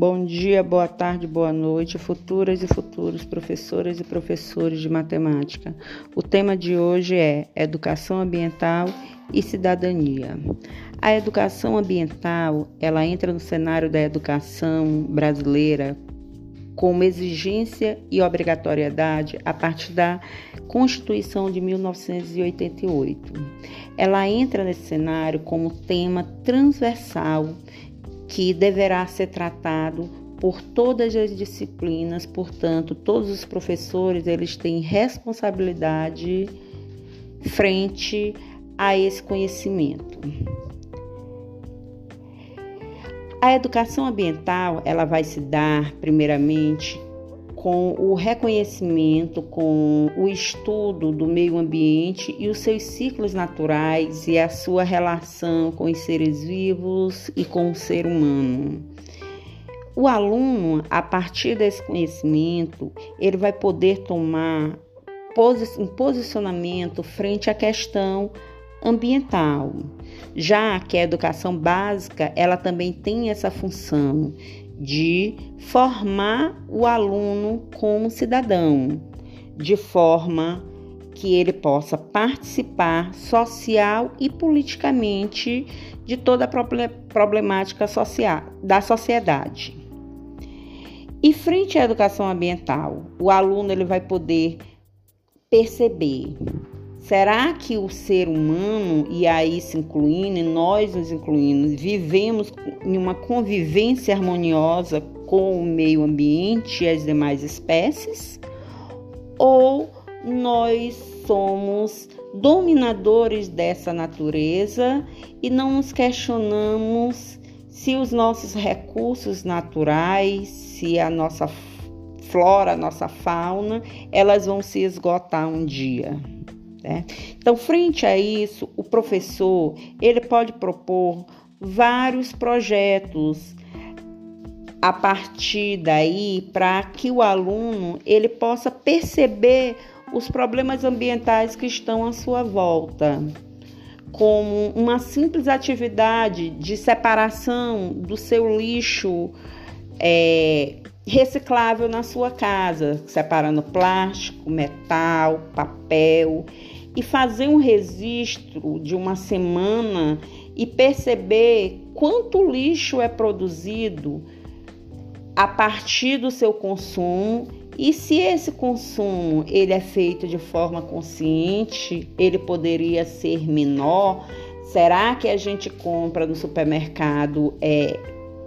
Bom dia, boa tarde, boa noite, futuras e futuros professoras e professores de matemática. O tema de hoje é Educação Ambiental e Cidadania. A educação ambiental, ela entra no cenário da educação brasileira como exigência e obrigatoriedade a partir da Constituição de 1988. Ela entra nesse cenário como tema transversal que deverá ser tratado por todas as disciplinas, portanto, todos os professores eles têm responsabilidade frente a esse conhecimento. A educação ambiental, ela vai se dar primeiramente com o reconhecimento, com o estudo do meio ambiente e os seus ciclos naturais e a sua relação com os seres vivos e com o ser humano. O aluno, a partir desse conhecimento, ele vai poder tomar um posicionamento frente à questão ambiental. Já que a educação básica, ela também tem essa função de formar o aluno como cidadão, de forma que ele possa participar social e politicamente de toda a problemática social da sociedade. E frente à educação ambiental, o aluno ele vai poder perceber Será que o ser humano, e aí se incluindo, e nós nos incluindo, vivemos em uma convivência harmoniosa com o meio ambiente e as demais espécies? Ou nós somos dominadores dessa natureza e não nos questionamos se os nossos recursos naturais, se a nossa flora, a nossa fauna, elas vão se esgotar um dia? Né? Então, frente a isso, o professor ele pode propor vários projetos a partir daí para que o aluno ele possa perceber os problemas ambientais que estão à sua volta, como uma simples atividade de separação do seu lixo é, reciclável na sua casa, separando plástico, metal, papel e fazer um registro de uma semana e perceber quanto lixo é produzido a partir do seu consumo e se esse consumo ele é feito de forma consciente, ele poderia ser menor. Será que a gente compra no supermercado é,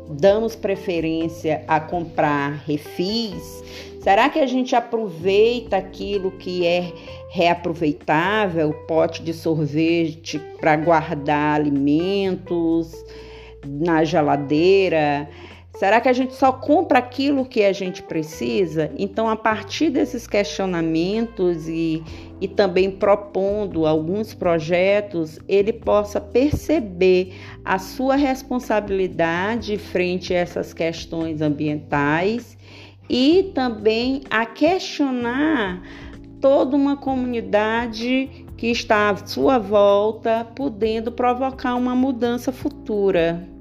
damos preferência a comprar refis? Será que a gente aproveita aquilo que é reaproveitável, pote de sorvete para guardar alimentos na geladeira? Será que a gente só compra aquilo que a gente precisa? Então, a partir desses questionamentos e, e também propondo alguns projetos, ele possa perceber a sua responsabilidade frente a essas questões ambientais e também a questionar toda uma comunidade que está à sua volta, podendo provocar uma mudança futura.